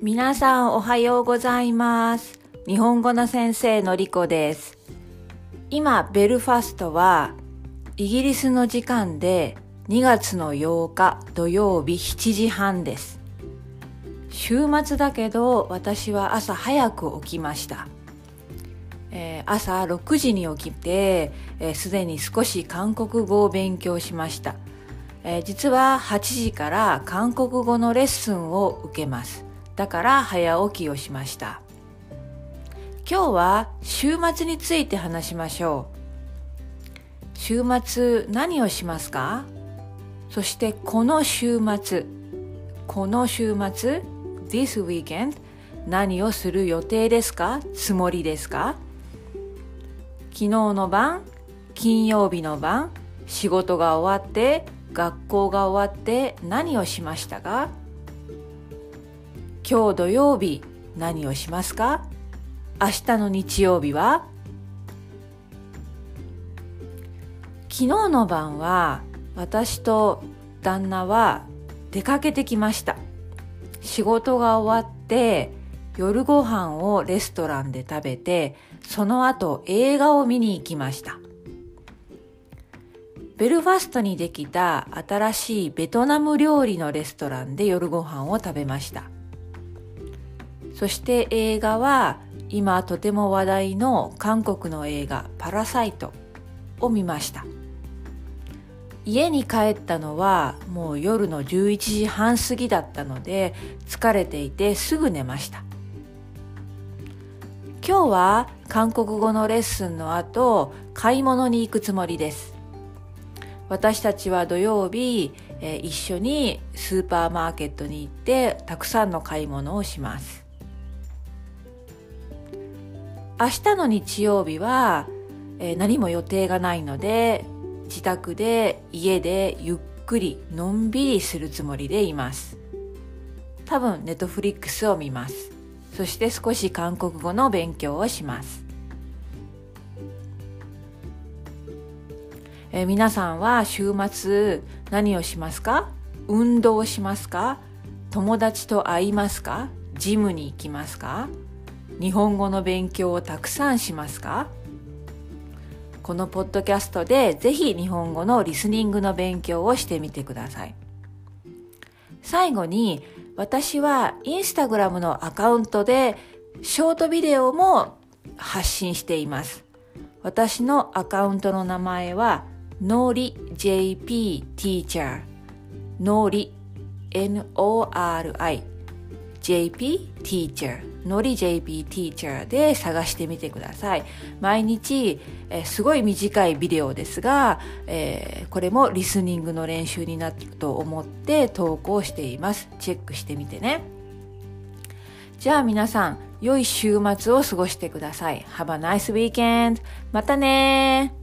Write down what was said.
皆さんおはようございます。日本語の先生のりこです。今、ベルファストはイギリスの時間で2月の8日土曜日7時半です。週末だけど私は朝早く起きました。えー朝6時に起きてえーすで、に少し韓国語を勉強しました。えー実は8時から韓国語のレッスンを受けます。だから早起きをしました。今日は週末について話しましょう。週末何をしますか？そしてこの週末、この週末、this weekend 何をする予定ですか？つもりですか？昨日の晩、金曜日の晩、仕事が終わって、学校が終わって何をしましたか？今日土曜日何をしますか？明日の日曜日は？昨日の晩は私と旦那は出かけてきました。仕事が終わって夜ご飯をレストランで食べてその後映画を見に行きました。ベルファストにできた新しいベトナム料理のレストランで夜ご飯を食べました。そして映画は今とても話題の韓国の映画パラサイトを見ました。家に帰ったのはもう夜の11時半過ぎだったので疲れていてすぐ寝ました。今日は韓国語のレッスンの後買い物に行くつもりです。私たちは土曜日、え一緒にスーパーマーケットに行ってたくさんの買い物をします。明日の日曜日は、えー何も予定がないので自宅で家でゆっくりのんびりするつもりでいます。多分ネットフリックスを見ます。そして少し韓国語の勉強をします。えー皆さんは週末何をしますか？運動しますか？友達と会いますか？ジムに行きますか？日本語の勉強をたくさんしますか？このポッドキャストでぜひ日本語のリスニングの勉強をしてみてください。最後に私はインスタグラムのアカウントでショートビデオも発信しています。私のアカウントの名前はのり JP Teacher のり N-O-R-I JP Teacher のり JP Teacher で探してみてください。毎日、えすごい短いビデオですが、えーこれもリスニングの練習になると思って投稿しています。チェックしてみてね。じゃあ皆さん、良い週末を過ごしてください。Have a nice weekend! またね